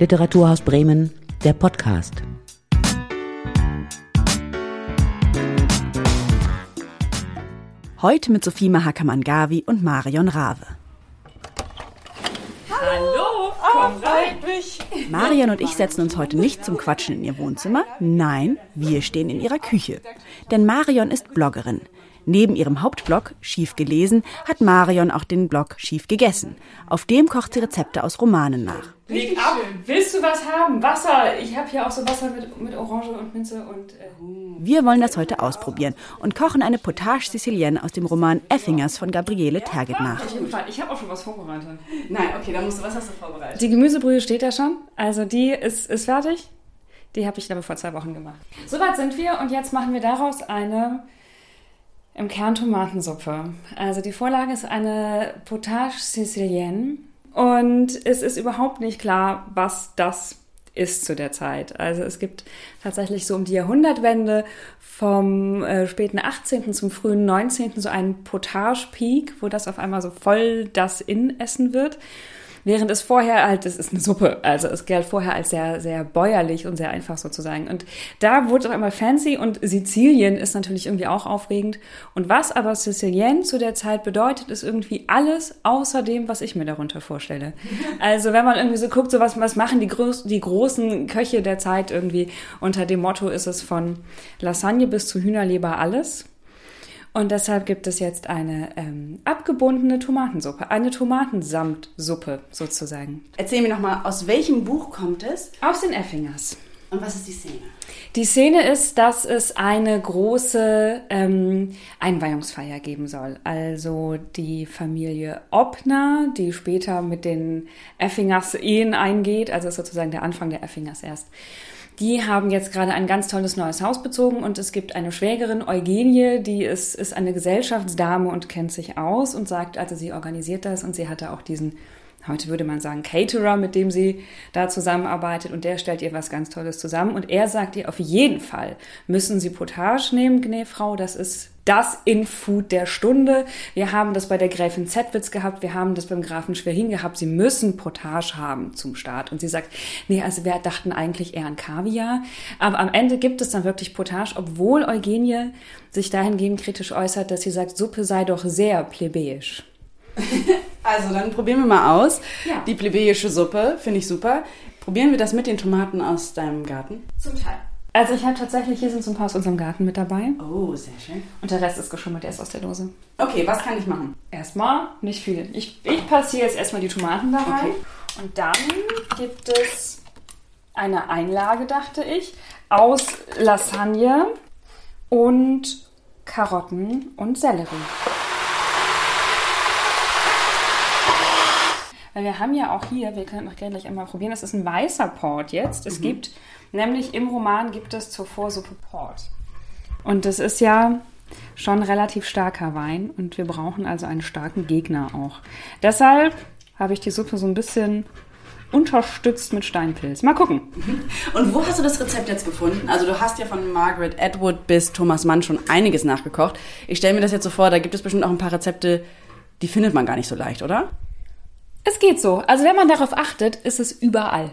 Literaturhaus Bremen, der Podcast. Heute mit Sophie Mahakamangavi und Marion Rave. Hallo, komm rein. Mich. Marion und ich setzen uns heute nicht zum Quatschen in ihr Wohnzimmer. Nein, wir stehen in ihrer Küche. Denn Marion ist Bloggerin. Neben ihrem Hauptblog Schief gelesen hat Marion auch den Blog Schief gegessen. Auf dem kocht sie Rezepte aus Romanen nach. Leg ab. Willst du was haben? Wasser. Ich habe hier auch so Wasser mit, mit Orange und Minze und. Äh. Wir wollen das heute ausprobieren und kochen eine Potage Sicilienne aus dem Roman Effingers von Gabriele Terget nach. Ich habe auch schon was vorbereitet. Nein, okay, dann musst du, was hast du vorbereitet? Die Gemüsebrühe steht da schon. Also die ist, ist fertig. Die habe ich, glaube vor zwei Wochen gemacht. Soweit sind wir und jetzt machen wir daraus eine im Kern Tomatensuppe. Also die Vorlage ist eine Potage Sicilienne und es ist überhaupt nicht klar, was das ist zu der Zeit. Also es gibt tatsächlich so um die Jahrhundertwende vom äh, späten 18. zum frühen 19. so einen Potage-Peak, wo das auf einmal so voll das In-Essen wird. Während es vorher halt, es ist eine Suppe, also es galt vorher als sehr, sehr bäuerlich und sehr einfach sozusagen. Und da wurde es auf einmal fancy und Sizilien ist natürlich irgendwie auch aufregend. Und was aber Sizilien zu der Zeit bedeutet, ist irgendwie alles außer dem, was ich mir darunter vorstelle. Also wenn man irgendwie so guckt, so was, was machen die, groß, die großen Köche der Zeit irgendwie unter dem Motto ist es von Lasagne bis zu Hühnerleber alles. Und deshalb gibt es jetzt eine ähm, abgebundene Tomatensuppe, eine Tomatensamtsuppe sozusagen. Erzähl mir nochmal, aus welchem Buch kommt es? Aus den Effingers. Und was ist die Szene? Die Szene ist, dass es eine große ähm, Einweihungsfeier geben soll. Also die Familie Obner, die später mit den Effingers Ehen eingeht, also ist sozusagen der Anfang der Effingers erst. Die haben jetzt gerade ein ganz tolles neues Haus bezogen und es gibt eine Schwägerin, Eugenie, die ist, ist eine Gesellschaftsdame und kennt sich aus und sagt, also sie organisiert das und sie hatte auch diesen, heute würde man sagen, Caterer, mit dem sie da zusammenarbeitet und der stellt ihr was ganz Tolles zusammen und er sagt ihr, auf jeden Fall müssen sie Potage nehmen, Gnäfrau, das ist das Infood der Stunde. Wir haben das bei der Gräfin Zetwitz gehabt, wir haben das beim Grafen Schwerin gehabt. Sie müssen Potage haben zum Start. Und sie sagt, nee, also wir dachten eigentlich eher an Kaviar. Aber am Ende gibt es dann wirklich Potage, obwohl Eugenie sich dahingehend kritisch äußert, dass sie sagt, Suppe sei doch sehr plebejisch. Also dann probieren wir mal aus. Ja. Die plebejische Suppe, finde ich super. Probieren wir das mit den Tomaten aus deinem Garten? Zum Teil. Also ich habe tatsächlich, hier sind so ein paar aus unserem Garten mit dabei. Oh, sehr schön. Und der Rest ist geschummelt, der ist aus der Dose. Okay, was kann ich machen? Erstmal nicht viel. Ich, ich passiere jetzt erstmal die Tomaten da rein. Okay. Und dann gibt es eine Einlage, dachte ich, aus Lasagne und Karotten und Sellerie. Weil wir haben ja auch hier, wir können auch gerne gleich einmal probieren, das ist ein weißer Port jetzt. Es gibt, nämlich im Roman gibt es zur Vorsuppe Port. Und das ist ja schon relativ starker Wein und wir brauchen also einen starken Gegner auch. Deshalb habe ich die Suppe so ein bisschen unterstützt mit Steinpilz. Mal gucken. Und wo hast du das Rezept jetzt gefunden? Also du hast ja von Margaret Atwood bis Thomas Mann schon einiges nachgekocht. Ich stelle mir das jetzt so vor, da gibt es bestimmt auch ein paar Rezepte, die findet man gar nicht so leicht, oder? Es geht so. Also wenn man darauf achtet, ist es überall.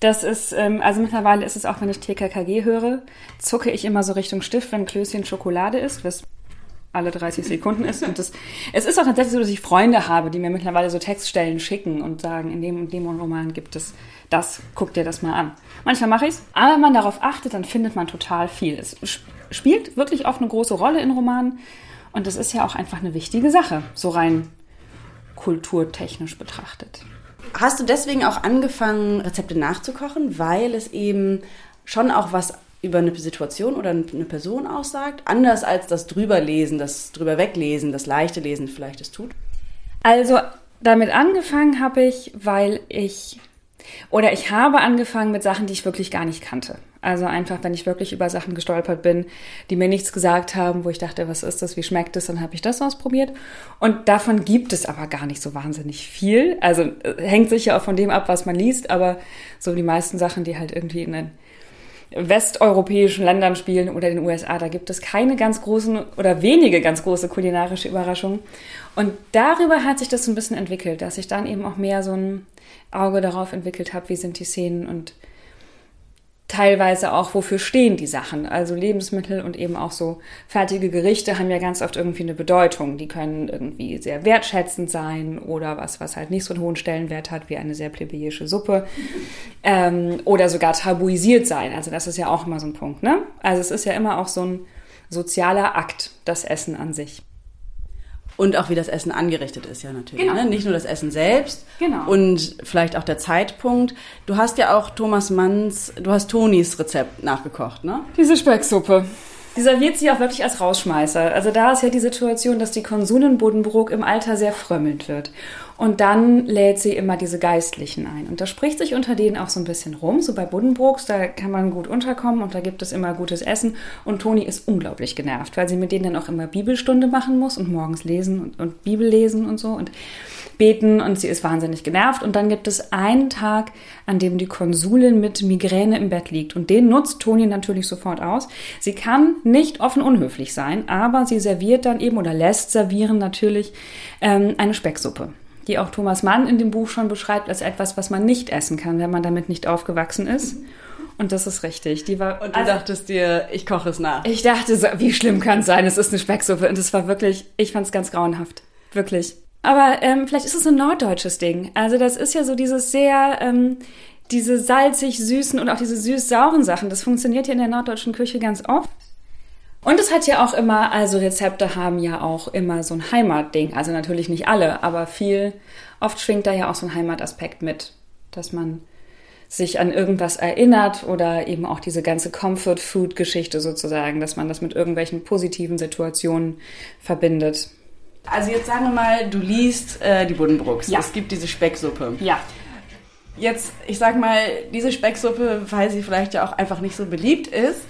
Das ist, ähm, also mittlerweile ist es auch, wenn ich TKKG höre, zucke ich immer so Richtung Stift, wenn Klößchen Schokolade ist, was alle 30 Sekunden ist. Und das, es ist auch tatsächlich so, dass ich Freunde habe, die mir mittlerweile so Textstellen schicken und sagen, in dem und dem Roman gibt es das, guck dir das mal an. Manchmal mache ich es, aber wenn man darauf achtet, dann findet man total viel. Es sp- spielt wirklich oft eine große Rolle in Romanen und das ist ja auch einfach eine wichtige Sache, so rein kulturtechnisch betrachtet. Hast du deswegen auch angefangen, Rezepte nachzukochen, weil es eben schon auch was über eine Situation oder eine Person aussagt? Anders als das Drüberlesen, das drüber weglesen, das leichte Lesen vielleicht es tut? Also damit angefangen habe ich, weil ich oder ich habe angefangen mit Sachen, die ich wirklich gar nicht kannte. Also einfach, wenn ich wirklich über Sachen gestolpert bin, die mir nichts gesagt haben, wo ich dachte, was ist das, wie schmeckt es, dann habe ich das ausprobiert. Und davon gibt es aber gar nicht so wahnsinnig viel. Also äh, hängt sicher auch von dem ab, was man liest, aber so die meisten Sachen, die halt irgendwie in, den, westeuropäischen Ländern spielen oder den USA. Da gibt es keine ganz großen oder wenige ganz große kulinarische Überraschungen. Und darüber hat sich das so ein bisschen entwickelt, dass ich dann eben auch mehr so ein Auge darauf entwickelt habe, wie sind die Szenen und teilweise auch, wofür stehen die Sachen. Also Lebensmittel und eben auch so fertige Gerichte haben ja ganz oft irgendwie eine Bedeutung. Die können irgendwie sehr wertschätzend sein oder was, was halt nicht so einen hohen Stellenwert hat wie eine sehr plebejische Suppe. Ähm, oder sogar tabuisiert sein. Also das ist ja auch immer so ein Punkt, ne? Also es ist ja immer auch so ein sozialer Akt, das Essen an sich. Und auch wie das Essen angerichtet ist, ja natürlich. Genau. Ne? Nicht nur das Essen selbst genau. und vielleicht auch der Zeitpunkt. Du hast ja auch Thomas Manns, du hast Tonis Rezept nachgekocht, ne? Diese Specksuppe. Die serviert sich auch wirklich als Rausschmeißer. Also da ist ja die Situation, dass die Konsulin Buddenbrook im Alter sehr frömmelnd wird. Und dann lädt sie immer diese Geistlichen ein. Und da spricht sich unter denen auch so ein bisschen rum. So bei Buddenbrooks, da kann man gut unterkommen und da gibt es immer gutes Essen. Und Toni ist unglaublich genervt, weil sie mit denen dann auch immer Bibelstunde machen muss und morgens lesen und, und Bibel lesen und so. Und beten und sie ist wahnsinnig genervt. Und dann gibt es einen Tag, an dem die Konsulin mit Migräne im Bett liegt. Und den nutzt Toni natürlich sofort aus. Sie kann nicht offen unhöflich sein, aber sie serviert dann eben oder lässt servieren natürlich ähm, eine Specksuppe die auch Thomas Mann in dem Buch schon beschreibt als etwas, was man nicht essen kann, wenn man damit nicht aufgewachsen ist. Und das ist richtig. Die war, und du also, dachtest dir, ich koche es nach. Ich dachte so, wie schlimm kann es sein? Es ist eine Specksuppe. Und es war wirklich, ich fand es ganz grauenhaft. Wirklich. Aber ähm, vielleicht ist es ein norddeutsches Ding. Also das ist ja so dieses sehr, ähm, diese salzig süßen und auch diese süß-sauren Sachen. Das funktioniert ja in der norddeutschen Küche ganz oft. Und es hat ja auch immer, also Rezepte haben ja auch immer so ein Heimatding. Also natürlich nicht alle, aber viel, oft schwingt da ja auch so ein Heimataspekt mit, dass man sich an irgendwas erinnert oder eben auch diese ganze Comfort-Food-Geschichte sozusagen, dass man das mit irgendwelchen positiven Situationen verbindet. Also jetzt sagen wir mal, du liest äh, die Buddenbrooks. Ja. Es gibt diese Specksuppe. Ja. Jetzt, ich sag mal, diese Specksuppe, weil sie vielleicht ja auch einfach nicht so beliebt ist,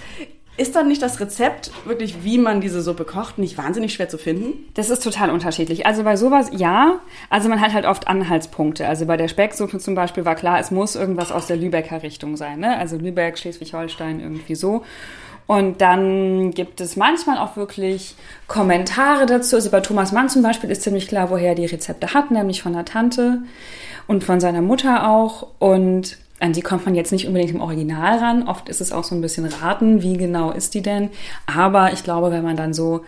ist dann nicht das Rezept wirklich, wie man diese Suppe kocht, nicht wahnsinnig schwer zu finden? Das ist total unterschiedlich. Also bei sowas ja. Also man hat halt oft Anhaltspunkte. Also bei der Specksuppe zum Beispiel war klar, es muss irgendwas aus der Lübecker Richtung sein. Ne? Also Lübeck, Schleswig-Holstein, irgendwie so. Und dann gibt es manchmal auch wirklich Kommentare dazu. Also bei Thomas Mann zum Beispiel ist ziemlich klar, woher er die Rezepte hat, nämlich von der Tante und von seiner Mutter auch. Und an die kommt man jetzt nicht unbedingt im Original ran. Oft ist es auch so ein bisschen raten, wie genau ist die denn. Aber ich glaube, wenn man dann so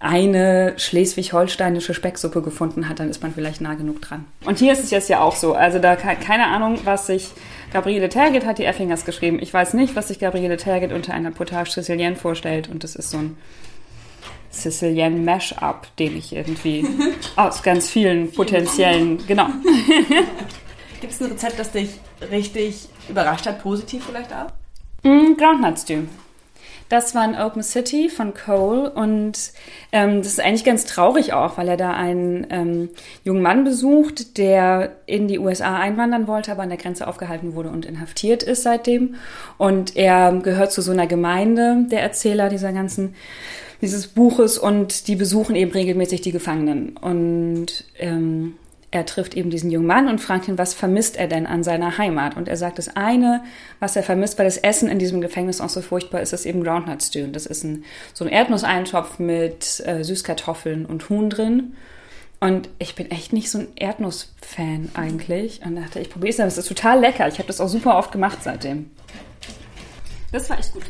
eine schleswig-holsteinische Specksuppe gefunden hat, dann ist man vielleicht nah genug dran. Und hier ist es jetzt ja auch so. Also da keine Ahnung, was sich Gabriele Tergit hat die Effingers geschrieben. Ich weiß nicht, was sich Gabriele Tergit unter einer Potage Sicilienne vorstellt. Und das ist so ein Sicilian Mash-up, den ich irgendwie aus ganz vielen potenziellen, genau. Gibt es ein Rezept, das dich richtig überrascht hat, positiv vielleicht auch? Mm, Groundnut Stew. Das war in Open City von Cole und ähm, das ist eigentlich ganz traurig auch, weil er da einen ähm, jungen Mann besucht, der in die USA einwandern wollte, aber an der Grenze aufgehalten wurde und inhaftiert ist seitdem. Und er gehört zu so einer Gemeinde, der Erzähler dieser ganzen dieses Buches und die besuchen eben regelmäßig die Gefangenen. Und ähm, er trifft eben diesen jungen Mann und fragt ihn, was vermisst er denn an seiner Heimat? Und er sagt, das eine, was er vermisst, weil das Essen in diesem Gefängnis auch so furchtbar ist, ist eben Groundnut Stew. Das ist ein, so ein Erdnusseintopf mit äh, Süßkartoffeln und Huhn drin. Und ich bin echt nicht so ein Erdnuss-Fan eigentlich. Und dachte, ich probiere es, das ist total lecker. Ich habe das auch super oft gemacht seitdem. Das war echt gut.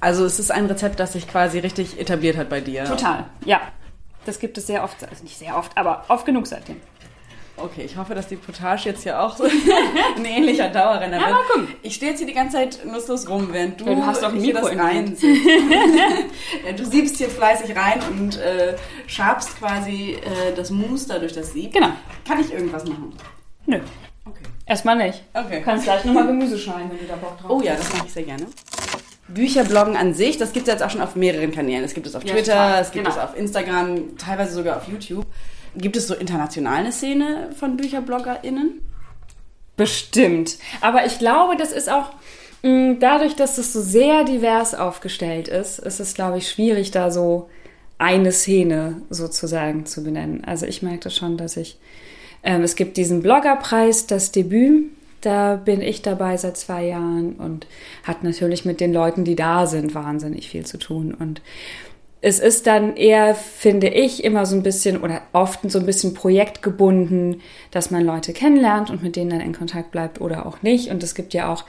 Also es ist ein Rezept, das sich quasi richtig etabliert hat bei dir. Total, ja. Das gibt es sehr oft, also nicht sehr oft, aber oft genug seitdem. Okay, ich hoffe, dass die Potage jetzt hier auch so ein ähnlicher Dauerrenner ja, wird. Gucken. Ich stehe jetzt hier die ganze Zeit nutzlos rum, während du, ja, du hast auch hier das rein Du siebst hier fleißig rein und äh, schabst quasi äh, das Mousse durch das Sieb. Genau. Kann ich irgendwas machen? Nö. Okay. Erstmal nicht. Okay. Du kannst gleich nochmal Gemüse schneiden, wenn du da Bock drauf hast. Oh ja, das mache ich sehr gerne. Bücherbloggen an sich, das gibt es jetzt auch schon auf mehreren Kanälen. Es gibt es auf ja, Twitter, es gibt genau. es auf Instagram, teilweise sogar auf YouTube. Gibt es so international eine Szene von BücherbloggerInnen? Bestimmt. Aber ich glaube, das ist auch mm, dadurch, dass es so sehr divers aufgestellt ist, ist es, glaube ich, schwierig, da so eine Szene sozusagen zu benennen. Also ich merkte schon, dass ich, ähm, es gibt diesen Bloggerpreis, das Debüt, Da bin ich dabei seit zwei Jahren und hat natürlich mit den Leuten, die da sind, wahnsinnig viel zu tun. Und es ist dann eher, finde ich, immer so ein bisschen oder oft so ein bisschen projektgebunden, dass man Leute kennenlernt und mit denen dann in Kontakt bleibt oder auch nicht. Und es gibt ja auch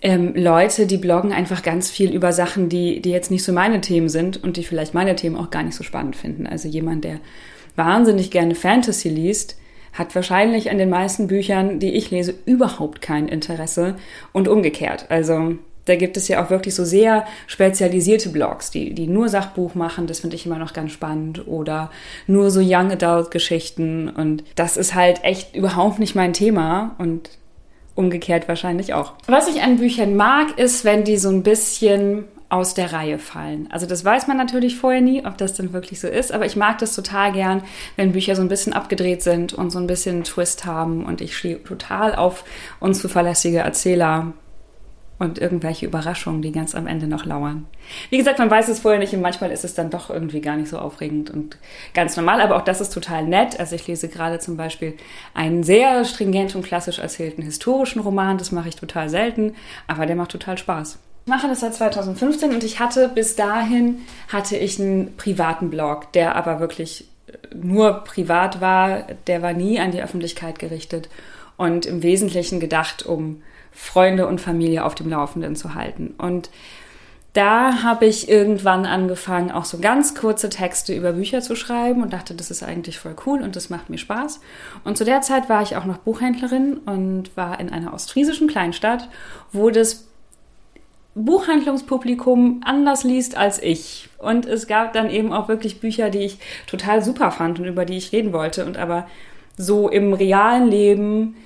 ähm, Leute, die bloggen einfach ganz viel über Sachen, die, die jetzt nicht so meine Themen sind und die vielleicht meine Themen auch gar nicht so spannend finden. Also jemand, der wahnsinnig gerne Fantasy liest, hat wahrscheinlich an den meisten Büchern, die ich lese, überhaupt kein Interesse und umgekehrt. Also da gibt es ja auch wirklich so sehr spezialisierte Blogs, die, die nur Sachbuch machen. Das finde ich immer noch ganz spannend. Oder nur so Young Adult Geschichten. Und das ist halt echt überhaupt nicht mein Thema. Und umgekehrt wahrscheinlich auch. Was ich an Büchern mag, ist, wenn die so ein bisschen aus der Reihe fallen. Also das weiß man natürlich vorher nie, ob das dann wirklich so ist, aber ich mag das total gern, wenn Bücher so ein bisschen abgedreht sind und so ein bisschen einen Twist haben und ich stehe total auf unzuverlässige Erzähler und irgendwelche Überraschungen, die ganz am Ende noch lauern. Wie gesagt, man weiß es vorher nicht und manchmal ist es dann doch irgendwie gar nicht so aufregend und ganz normal, aber auch das ist total nett. Also ich lese gerade zum Beispiel einen sehr stringent und klassisch erzählten historischen Roman, das mache ich total selten, aber der macht total Spaß. Ich mache das seit 2015 und ich hatte bis dahin hatte ich einen privaten Blog, der aber wirklich nur privat war, der war nie an die Öffentlichkeit gerichtet und im Wesentlichen gedacht, um Freunde und Familie auf dem Laufenden zu halten. Und da habe ich irgendwann angefangen, auch so ganz kurze Texte über Bücher zu schreiben und dachte, das ist eigentlich voll cool und das macht mir Spaß. Und zu der Zeit war ich auch noch Buchhändlerin und war in einer ostfriesischen Kleinstadt, wo das Buchhandlungspublikum anders liest als ich. Und es gab dann eben auch wirklich Bücher, die ich total super fand und über die ich reden wollte und aber so im realen Leben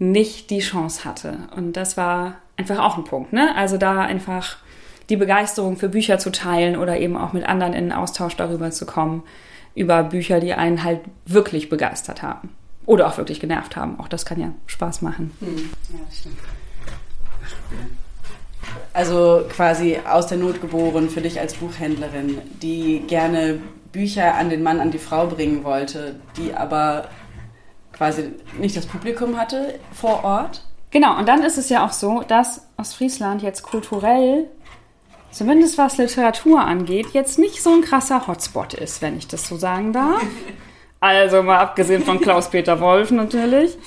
nicht die Chance hatte. Und das war einfach auch ein Punkt. Ne? Also da einfach die Begeisterung für Bücher zu teilen oder eben auch mit anderen in Austausch darüber zu kommen, über Bücher, die einen halt wirklich begeistert haben. Oder auch wirklich genervt haben. Auch das kann ja Spaß machen. Hm. Ja, stimmt. Also quasi aus der Not geboren für dich als Buchhändlerin, die gerne Bücher an den Mann, an die Frau bringen wollte, die aber quasi nicht das Publikum hatte vor Ort. Genau, und dann ist es ja auch so, dass Ostfriesland jetzt kulturell, zumindest was Literatur angeht, jetzt nicht so ein krasser Hotspot ist, wenn ich das so sagen darf. Also mal abgesehen von Klaus-Peter Wolf natürlich.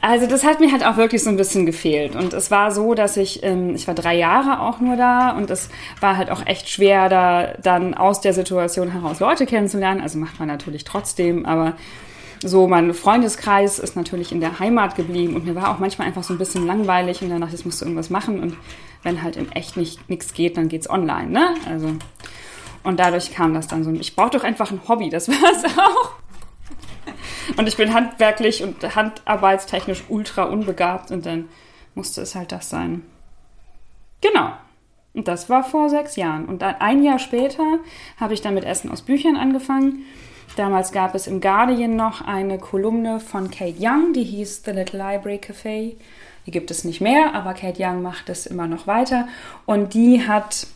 Also das hat mir halt auch wirklich so ein bisschen gefehlt. Und es war so, dass ich, ähm, ich war drei Jahre auch nur da und es war halt auch echt schwer, da dann aus der Situation heraus Leute kennenzulernen. Also macht man natürlich trotzdem, aber so, mein Freundeskreis ist natürlich in der Heimat geblieben und mir war auch manchmal einfach so ein bisschen langweilig und dann dachte ich, ich musste irgendwas machen und wenn halt in echt nicht nichts geht, dann geht's online, ne? Also und dadurch kam das dann so. Ich brauche doch einfach ein Hobby, das war es auch. Und ich bin handwerklich und handarbeitstechnisch ultra unbegabt und dann musste es halt das sein. Genau. Und das war vor sechs Jahren. Und dann ein Jahr später habe ich dann mit Essen aus Büchern angefangen Damals gab es im Guardian noch eine Kolumne von Kate Young, die hieß The Little Library Café. Die gibt es nicht mehr, aber Kate Young macht es immer noch weiter. Und die hat,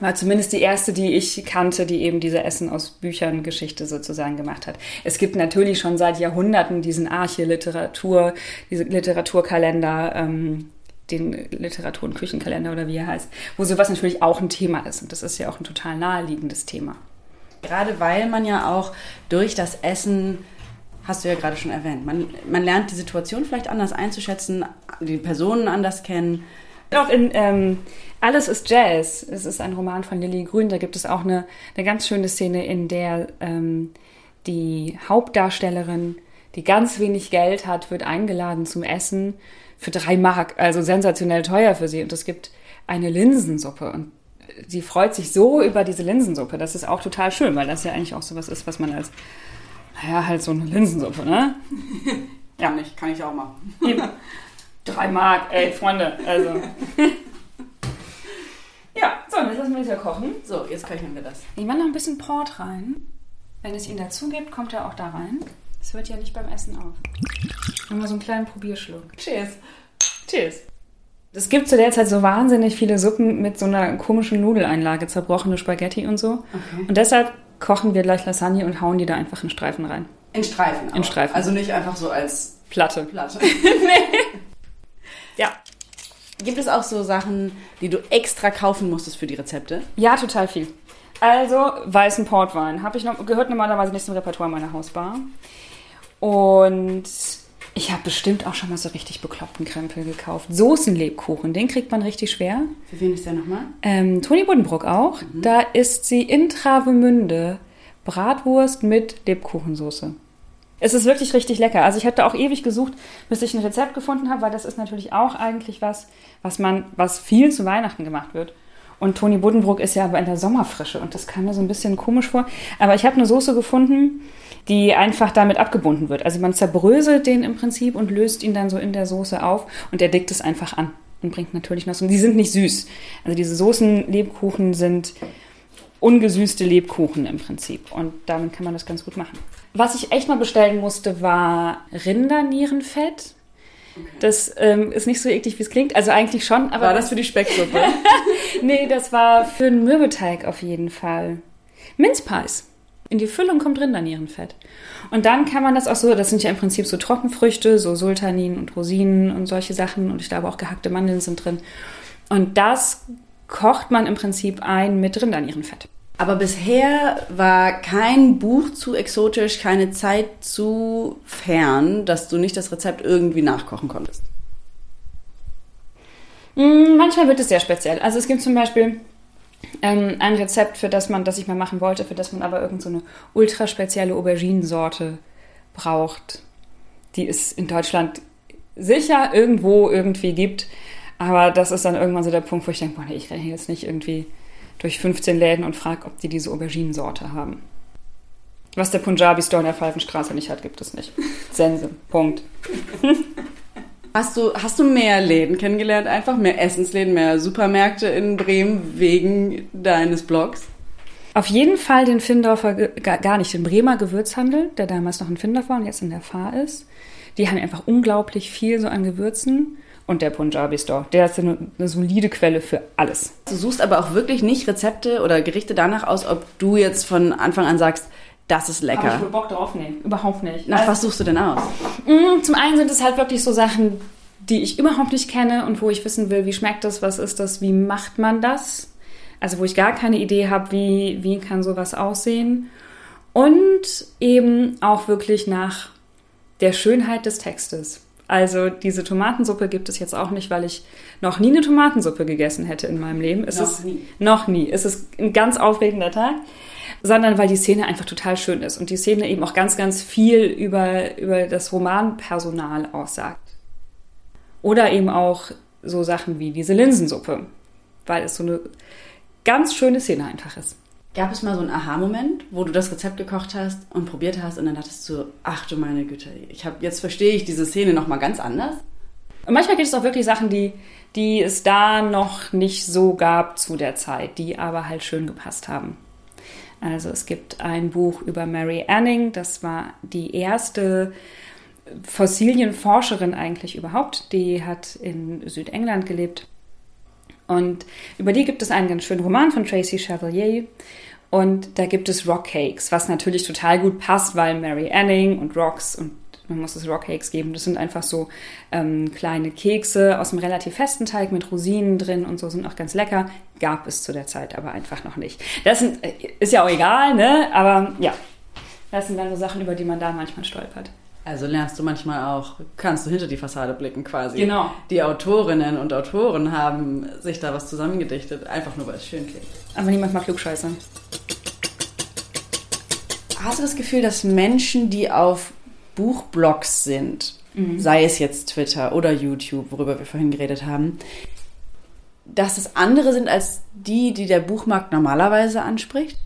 war zumindest die erste, die ich kannte, die eben diese Essen aus Büchern Geschichte sozusagen gemacht hat. Es gibt natürlich schon seit Jahrhunderten diesen Arche-Literatur, diese Literaturkalender, ähm, den Literatur- und Küchenkalender oder wie er heißt, wo sowas natürlich auch ein Thema ist. Und das ist ja auch ein total naheliegendes Thema. Gerade weil man ja auch durch das Essen, hast du ja gerade schon erwähnt, man, man lernt die Situation vielleicht anders einzuschätzen, die Personen anders kennen. Auch in ähm, Alles ist Jazz. Es ist ein Roman von Lilly Grün. Da gibt es auch eine, eine ganz schöne Szene, in der ähm, die Hauptdarstellerin, die ganz wenig Geld hat, wird eingeladen zum Essen für drei Mark. Also sensationell teuer für sie. Und es gibt eine Linsensuppe. Und sie freut sich so über diese Linsensuppe. Das ist auch total schön, weil das ja eigentlich auch so was ist, was man als, naja, halt so eine Linsensuppe, ne? ja. Kann ich, kann ich auch machen. Drei Mark, ey, Freunde, also. ja, so, jetzt lassen wir das ja kochen. So, jetzt köcheln wir das. Ich mache noch ein bisschen Port rein. Wenn es ihn dazu gibt, kommt er auch da rein. Es hört ja nicht beim Essen auf. Nochmal so einen kleinen Probierschluck. Cheers. Cheers. Es gibt zu der Zeit so wahnsinnig viele Suppen mit so einer komischen Nudeleinlage, zerbrochene Spaghetti und so. Okay. Und deshalb kochen wir gleich Lasagne und hauen die da einfach in Streifen rein. In Streifen? In Streifen. Also nicht einfach so als Platte. Platte. Ja. Gibt es auch so Sachen, die du extra kaufen musstest für die Rezepte? Ja, total viel. Also, weißen Portwein. Habe ich noch, gehört normalerweise nicht zum Repertoire meiner Hausbar. Und ich habe bestimmt auch schon mal so richtig bekloppten Krempel gekauft. Soßenlebkuchen, den kriegt man richtig schwer. Für wen ist der nochmal? Ähm, Toni Buddenbrook auch. Da isst sie in Travemünde Bratwurst mit Lebkuchensoße. Es ist wirklich richtig lecker. Also ich hatte auch ewig gesucht, bis ich ein Rezept gefunden habe, weil das ist natürlich auch eigentlich was, was man, was viel zu Weihnachten gemacht wird. Und Toni Buddenbrook ist ja aber in der Sommerfrische und das kam mir so ein bisschen komisch vor. Aber ich habe eine Soße gefunden, die einfach damit abgebunden wird. Also man zerbröselt den im Prinzip und löst ihn dann so in der Soße auf und er dickt es einfach an und bringt natürlich noch so. Und die sind nicht süß. Also diese Soßenlebkuchen sind ungesüßte Lebkuchen im Prinzip. Und damit kann man das ganz gut machen. Was ich echt mal bestellen musste, war Rindernierenfett. Das ähm, ist nicht so eklig, wie es klingt. Also eigentlich schon, aber. War das für die Specksuppe? nee, das war für einen Mürbeteig auf jeden Fall. Minzpies. In die Füllung kommt Rindernierenfett. Und dann kann man das auch so, das sind ja im Prinzip so Trockenfrüchte, so Sultanin und Rosinen und solche Sachen. Und ich glaube auch gehackte Mandeln sind drin. Und das kocht man im Prinzip ein mit Rindernierenfett. Aber bisher war kein Buch zu exotisch, keine Zeit zu fern, dass du nicht das Rezept irgendwie nachkochen konntest. Mm, Manchmal wird es sehr speziell. Also es gibt zum Beispiel ähm, ein Rezept, für das man, das ich mal machen wollte, für das man aber irgend so ultra spezielle Auberginensorte braucht, die es in Deutschland sicher irgendwo irgendwie gibt. Aber das ist dann irgendwann so der Punkt, wo ich denke, boah, nee, ich renne jetzt nicht irgendwie durch 15 Läden und frage, ob die diese Auberginensorte haben. Was der Punjabi Store in der Falkenstraße nicht hat, gibt es nicht. Sense. Punkt. Hast du, hast du mehr Läden kennengelernt, einfach mehr Essensläden, mehr Supermärkte in Bremen wegen deines Blogs? Auf jeden Fall den Findorfer, gar nicht, den Bremer Gewürzhandel, der damals noch in Findorf war und jetzt in der Fahr ist. Die haben einfach unglaublich viel so an Gewürzen. Und der Punjabi Store, der ist eine, eine solide Quelle für alles. Du suchst aber auch wirklich nicht Rezepte oder Gerichte danach aus, ob du jetzt von Anfang an sagst, das ist Aber ich lecker. will Bock drauf nehmen. Überhaupt nicht. Nach was suchst du denn aus? Mm, Zum einen sind es halt wirklich so Sachen, die ich überhaupt nicht kenne und wo ich wissen will, wie schmeckt das, was ist das, wie macht man das? Also wo ich gar keine Idee habe, wie, wie kann sowas aussehen. Und eben auch wirklich nach der Schönheit des Textes. Also diese Tomatensuppe gibt es jetzt auch nicht, weil ich noch nie eine Tomatensuppe gegessen hätte in meinem Leben. Es Noch ist, nie. Noch nie. Es ist ein ganz aufregender Tag. Sondern weil die Szene einfach total schön ist und die Szene eben auch ganz, ganz viel über, über das Romanpersonal aussagt. Oder eben auch so Sachen wie diese Linsensuppe, weil es so eine ganz schöne Szene einfach ist. Gab es mal so einen Aha-Moment, wo du das Rezept gekocht hast und probiert hast und dann dachtest du, ach du meine Güte, ich hab, jetzt verstehe ich diese Szene nochmal ganz anders? Und manchmal gibt es auch wirklich Sachen, die, die es da noch nicht so gab zu der Zeit, die aber halt schön gepasst haben. Also es gibt ein Buch über Mary Anning, das war die erste Fossilienforscherin eigentlich überhaupt. Die hat in Südengland gelebt. Und über die gibt es einen ganz schönen Roman von Tracy Chevalier. Und da gibt es Rockcakes, was natürlich total gut passt, weil Mary Anning und Rocks und man muss es Rockcakes geben. Das sind einfach so ähm, kleine Kekse aus einem relativ festen Teig mit Rosinen drin und so sind auch ganz lecker. Gab es zu der Zeit aber einfach noch nicht. Das sind, äh, ist ja auch egal, ne? Aber ja, das sind dann so Sachen, über die man da manchmal stolpert. Also lernst du manchmal auch, kannst du hinter die Fassade blicken quasi. Genau. Die Autorinnen und Autoren haben sich da was zusammengedichtet, einfach nur weil es schön klingt. Aber niemand macht Klugscheiße. Hast du das Gefühl, dass Menschen, die auf Buchblogs sind, sei es jetzt Twitter oder YouTube, worüber wir vorhin geredet haben, dass es andere sind als die, die der Buchmarkt normalerweise anspricht?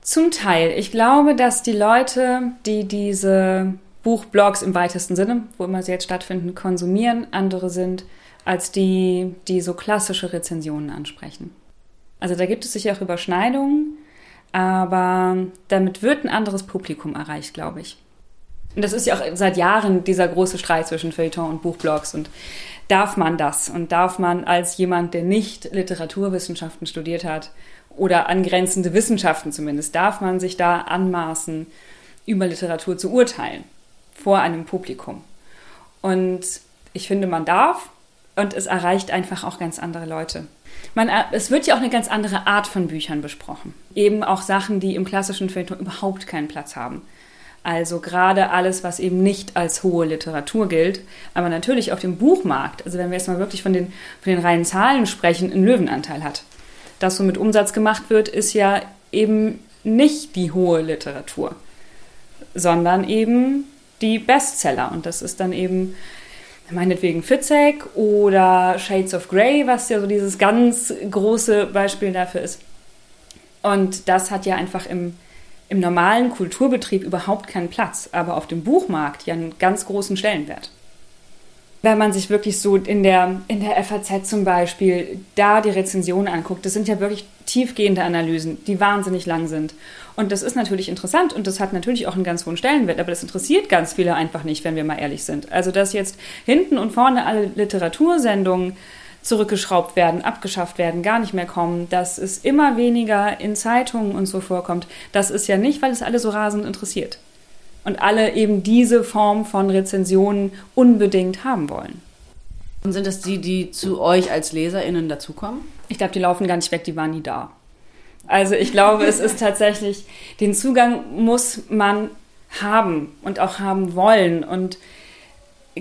Zum Teil. Ich glaube, dass die Leute, die diese Buchblogs im weitesten Sinne, wo immer sie jetzt stattfinden, konsumieren, andere sind als die, die so klassische Rezensionen ansprechen. Also da gibt es sicher auch Überschneidungen, aber damit wird ein anderes Publikum erreicht, glaube ich. Und das ist ja auch seit Jahren dieser große Streit zwischen Feuilleton und Buchblogs. Und darf man das? Und darf man als jemand, der nicht Literaturwissenschaften studiert hat oder angrenzende Wissenschaften zumindest, darf man sich da anmaßen, über Literatur zu urteilen vor einem Publikum? Und ich finde, man darf und es erreicht einfach auch ganz andere Leute. Man, äh, es wird ja auch eine ganz andere Art von Büchern besprochen. Eben auch Sachen, die im klassischen Feuilleton überhaupt keinen Platz haben. Also gerade alles, was eben nicht als hohe Literatur gilt, aber natürlich auf dem Buchmarkt, also wenn wir jetzt mal wirklich von den, von den reinen Zahlen sprechen, einen Löwenanteil hat. Das, so mit Umsatz gemacht wird, ist ja eben nicht die hohe Literatur, sondern eben die Bestseller. Und das ist dann eben meinetwegen Fitzek oder Shades of Grey, was ja so dieses ganz große Beispiel dafür ist. Und das hat ja einfach im, im normalen Kulturbetrieb überhaupt keinen Platz, aber auf dem Buchmarkt ja einen ganz großen Stellenwert. Wenn man sich wirklich so in der, in der FAZ zum Beispiel da die Rezensionen anguckt, das sind ja wirklich tiefgehende Analysen, die wahnsinnig lang sind. Und das ist natürlich interessant und das hat natürlich auch einen ganz hohen Stellenwert, aber das interessiert ganz viele einfach nicht, wenn wir mal ehrlich sind. Also, dass jetzt hinten und vorne alle Literatursendungen zurückgeschraubt werden, abgeschafft werden, gar nicht mehr kommen, dass es immer weniger in Zeitungen und so vorkommt, das ist ja nicht, weil es alle so rasend interessiert. Und alle eben diese Form von Rezensionen unbedingt haben wollen. Und sind das die, die zu euch als LeserInnen dazukommen? Ich glaube, die laufen gar nicht weg, die waren nie da. Also ich glaube, es ist tatsächlich, den Zugang muss man haben und auch haben wollen. Und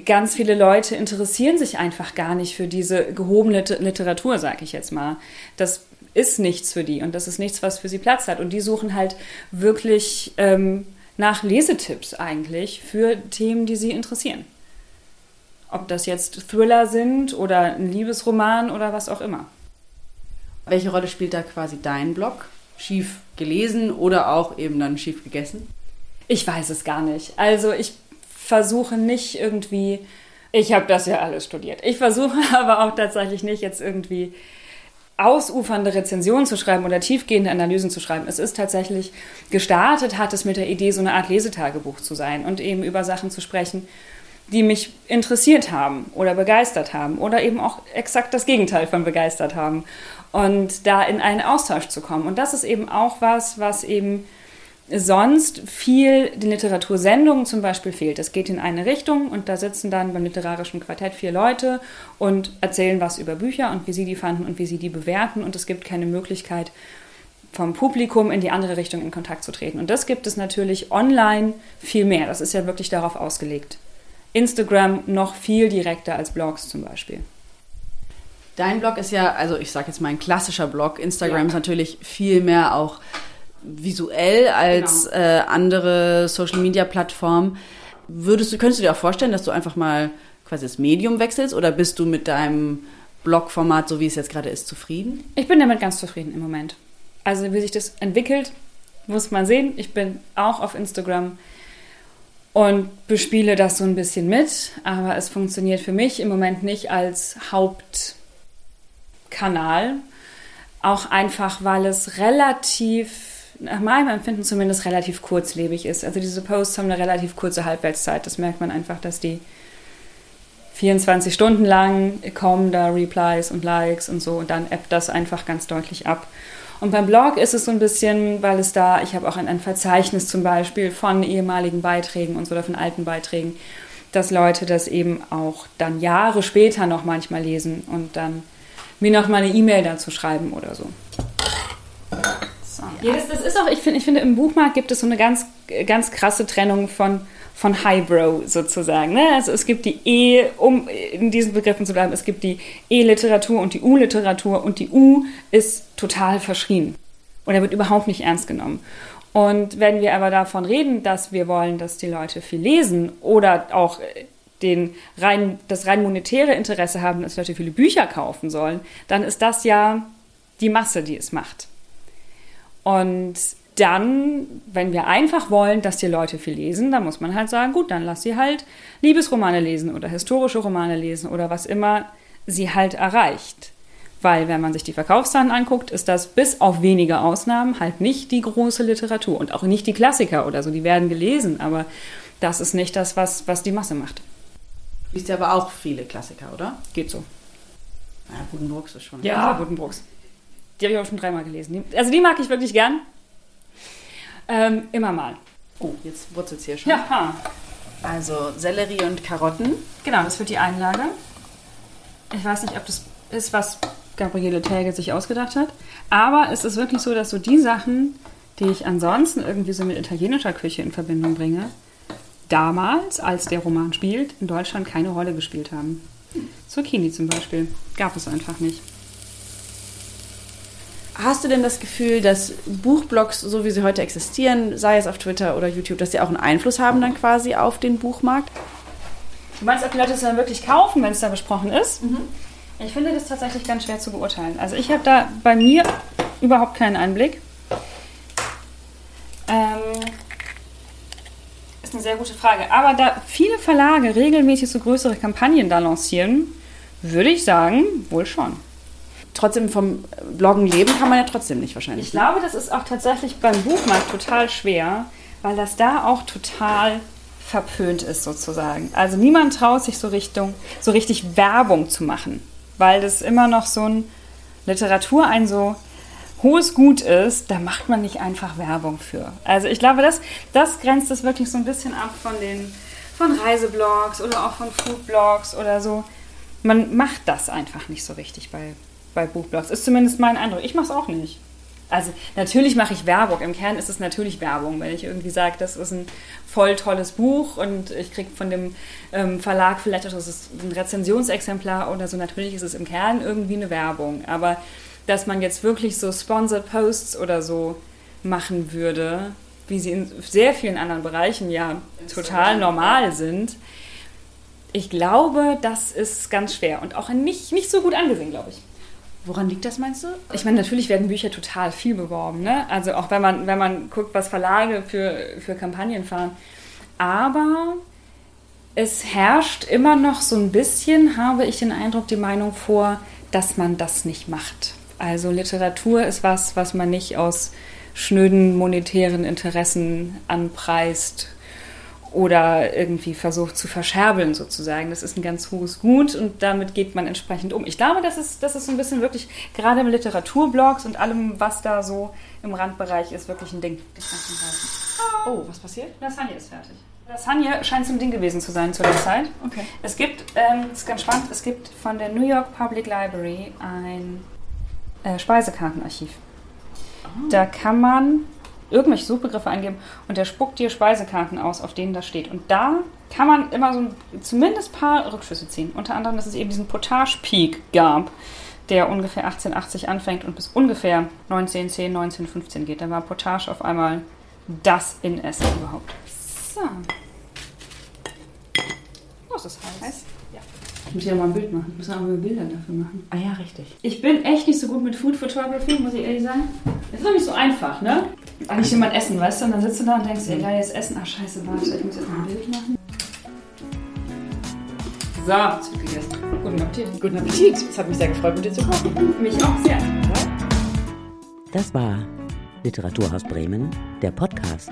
ganz viele Leute interessieren sich einfach gar nicht für diese gehobene Literatur, sage ich jetzt mal. Das ist nichts für die und das ist nichts, was für sie Platz hat. Und die suchen halt wirklich ähm, nach Lesetipps eigentlich für Themen, die sie interessieren. Ob das jetzt Thriller sind oder ein Liebesroman oder was auch immer. Welche Rolle spielt da quasi dein Blog? Schief gelesen oder auch eben dann schief gegessen? Ich weiß es gar nicht. Also ich versuche nicht irgendwie, ich habe das ja alles studiert. Ich versuche aber auch tatsächlich nicht jetzt irgendwie ausufernde Rezensionen zu schreiben oder tiefgehende Analysen zu schreiben. Es ist tatsächlich gestartet, hat es mit der Idee, so eine Art Lesetagebuch zu sein und eben über Sachen zu sprechen, die mich interessiert haben oder begeistert haben oder eben auch exakt das Gegenteil von begeistert haben und da in einen Austausch zu kommen. Und das ist eben auch was, was eben sonst viel den Literatursendungen zum Beispiel fehlt. Es geht in eine Richtung und da sitzen dann beim literarischen Quartett vier Leute und erzählen was über Bücher und wie sie die fanden und wie sie die bewerten und es gibt keine Möglichkeit vom Publikum in die andere Richtung in Kontakt zu treten. Und das gibt es natürlich online viel mehr. Das ist ja wirklich darauf ausgelegt. Instagram noch viel direkter als Blogs zum Beispiel. Dein Blog ist ja, also ich sage jetzt mal ein klassischer Blog. Instagram ja. ist natürlich viel mehr auch visuell als genau. äh, andere Social Media Plattformen. Würdest du, könntest du dir auch vorstellen, dass du einfach mal quasi das Medium wechselst oder bist du mit deinem Blogformat, so wie es jetzt gerade ist, zufrieden? Ich bin damit ganz zufrieden im Moment. Also wie sich das entwickelt, muss man sehen. Ich bin auch auf Instagram und bespiele das so ein bisschen mit, aber es funktioniert für mich im Moment nicht als Hauptkanal. Auch einfach, weil es relativ nach meinem Empfinden zumindest relativ kurzlebig ist. Also diese Posts haben eine relativ kurze Halbwertszeit. Das merkt man einfach, dass die 24 Stunden lang kommen da Replies und Likes und so und dann appt das einfach ganz deutlich ab. Und beim Blog ist es so ein bisschen, weil es da, ich habe auch ein, ein Verzeichnis zum Beispiel von ehemaligen Beiträgen und so oder von alten Beiträgen, dass Leute das eben auch dann Jahre später noch manchmal lesen und dann mir noch mal eine E-Mail dazu schreiben oder so. Ja, das, das ist auch, ich finde, ich finde, im Buchmarkt gibt es so eine ganz, ganz krasse Trennung von, von Highbrow sozusagen. Ne? Also es gibt die E, um in diesen Begriffen zu bleiben, es gibt die E-Literatur und die U-Literatur und die U ist total verschrien. Und er wird überhaupt nicht ernst genommen. Und wenn wir aber davon reden, dass wir wollen, dass die Leute viel lesen oder auch den rein, das rein monetäre Interesse haben, dass Leute viele Bücher kaufen sollen, dann ist das ja die Masse, die es macht. Und dann, wenn wir einfach wollen, dass die Leute viel lesen, dann muss man halt sagen, gut, dann lass sie halt Liebesromane lesen oder historische Romane lesen oder was immer sie halt erreicht. Weil wenn man sich die Verkaufszahlen anguckt, ist das bis auf wenige Ausnahmen halt nicht die große Literatur und auch nicht die Klassiker oder so, die werden gelesen, aber das ist nicht das, was, was die Masse macht. Liest ja aber auch viele Klassiker, oder? Geht so. Ja, Buddenbrooks ist schon. Ja, ja Buddenbrooks. Die habe ich auch schon dreimal gelesen. Also die mag ich wirklich gern. Ähm, immer mal. Oh, jetzt wurzelt es hier schon. Ja. Also Sellerie und Karotten. Genau, das wird die Einlage. Ich weiß nicht, ob das ist, was Gabriele Täge sich ausgedacht hat. Aber es ist wirklich so, dass so die Sachen, die ich ansonsten irgendwie so mit italienischer Küche in Verbindung bringe, damals, als der Roman spielt, in Deutschland keine Rolle gespielt haben. Zucchini zum Beispiel gab es einfach nicht. Hast du denn das Gefühl, dass Buchblogs, so wie sie heute existieren, sei es auf Twitter oder YouTube, dass sie auch einen Einfluss haben dann quasi auf den Buchmarkt? Du meinst, ob die Leute es dann wirklich kaufen, wenn es da besprochen ist? Mhm. Ich finde das tatsächlich ganz schwer zu beurteilen. Also ich habe da bei mir überhaupt keinen Einblick. Ähm, ist eine sehr gute Frage. Aber da viele Verlage regelmäßig so größere Kampagnen da lancieren, würde ich sagen, wohl schon trotzdem vom Bloggen leben kann man ja trotzdem nicht wahrscheinlich. Ich glaube, das ist auch tatsächlich beim Buchmarkt total schwer, weil das da auch total verpönt ist sozusagen. Also niemand traut sich so Richtung, so richtig Werbung zu machen, weil das immer noch so ein Literatur ein so hohes Gut ist, da macht man nicht einfach Werbung für. Also ich glaube, das, das grenzt es wirklich so ein bisschen ab von den von Reiseblogs oder auch von Foodblogs oder so. Man macht das einfach nicht so richtig bei, bei Buchblogs. Ist zumindest mein Eindruck. Ich mache es auch nicht. Also natürlich mache ich Werbung. Im Kern ist es natürlich Werbung, wenn ich irgendwie sage, das ist ein voll tolles Buch und ich kriege von dem ähm, Verlag vielleicht auch das ist ein Rezensionsexemplar oder so. Natürlich ist es im Kern irgendwie eine Werbung. Aber dass man jetzt wirklich so Sponsored Posts oder so machen würde, wie sie in sehr vielen anderen Bereichen ja total normal sind, ich glaube, das ist ganz schwer und auch nicht, nicht so gut angesehen, glaube ich. Woran liegt das, meinst du? Ich meine, natürlich werden Bücher total viel beworben. Ne? Also auch wenn man, wenn man guckt, was Verlage für, für Kampagnen fahren. Aber es herrscht immer noch so ein bisschen, habe ich den Eindruck, die Meinung vor, dass man das nicht macht. Also Literatur ist was, was man nicht aus schnöden monetären Interessen anpreist oder irgendwie versucht zu verscherbeln sozusagen. Das ist ein ganz hohes Gut und damit geht man entsprechend um. Ich glaube, das ist, das ist so ein bisschen wirklich, gerade im Literaturblogs und allem, was da so im Randbereich ist, wirklich ein Ding. Oh, was passiert? Lasagne ist fertig. Lasagne scheint so ein Ding gewesen zu sein zu der Zeit. Okay. Es gibt, ähm, das ist ganz spannend, es gibt von der New York Public Library ein äh, Speisekartenarchiv. Oh. Da kann man irgendwelche Suchbegriffe eingeben und der spuckt dir Speisekarten aus, auf denen das steht. Und da kann man immer so zumindest ein paar Rückschlüsse ziehen. Unter anderem, dass es eben diesen Potage Peak gab, der ungefähr 1880 anfängt und bis ungefähr 1910, 1915 geht. Da war Potage auf einmal das in Essen überhaupt. So. Oh, ist das heiß? Ja. Ich muss ja mal ein Bild machen. Ich muss auch mal Bilder dafür machen. Ah ja, richtig. Ich bin echt nicht so gut mit Food Photography, muss ich ehrlich sagen. Das ist doch nicht so einfach, ne? Eigentlich jemand essen, weißt du? Und dann sitzt du da und denkst, ey, geil, jetzt essen. Ach, scheiße, warte, ich muss jetzt mal ein Bild machen. So, jetzt wird gegessen. Guten Appetit. Guten Appetit. Es hat mich sehr gefreut, mit dir zu kochen. Mich auch sehr. Das war Literaturhaus Bremen, der Podcast.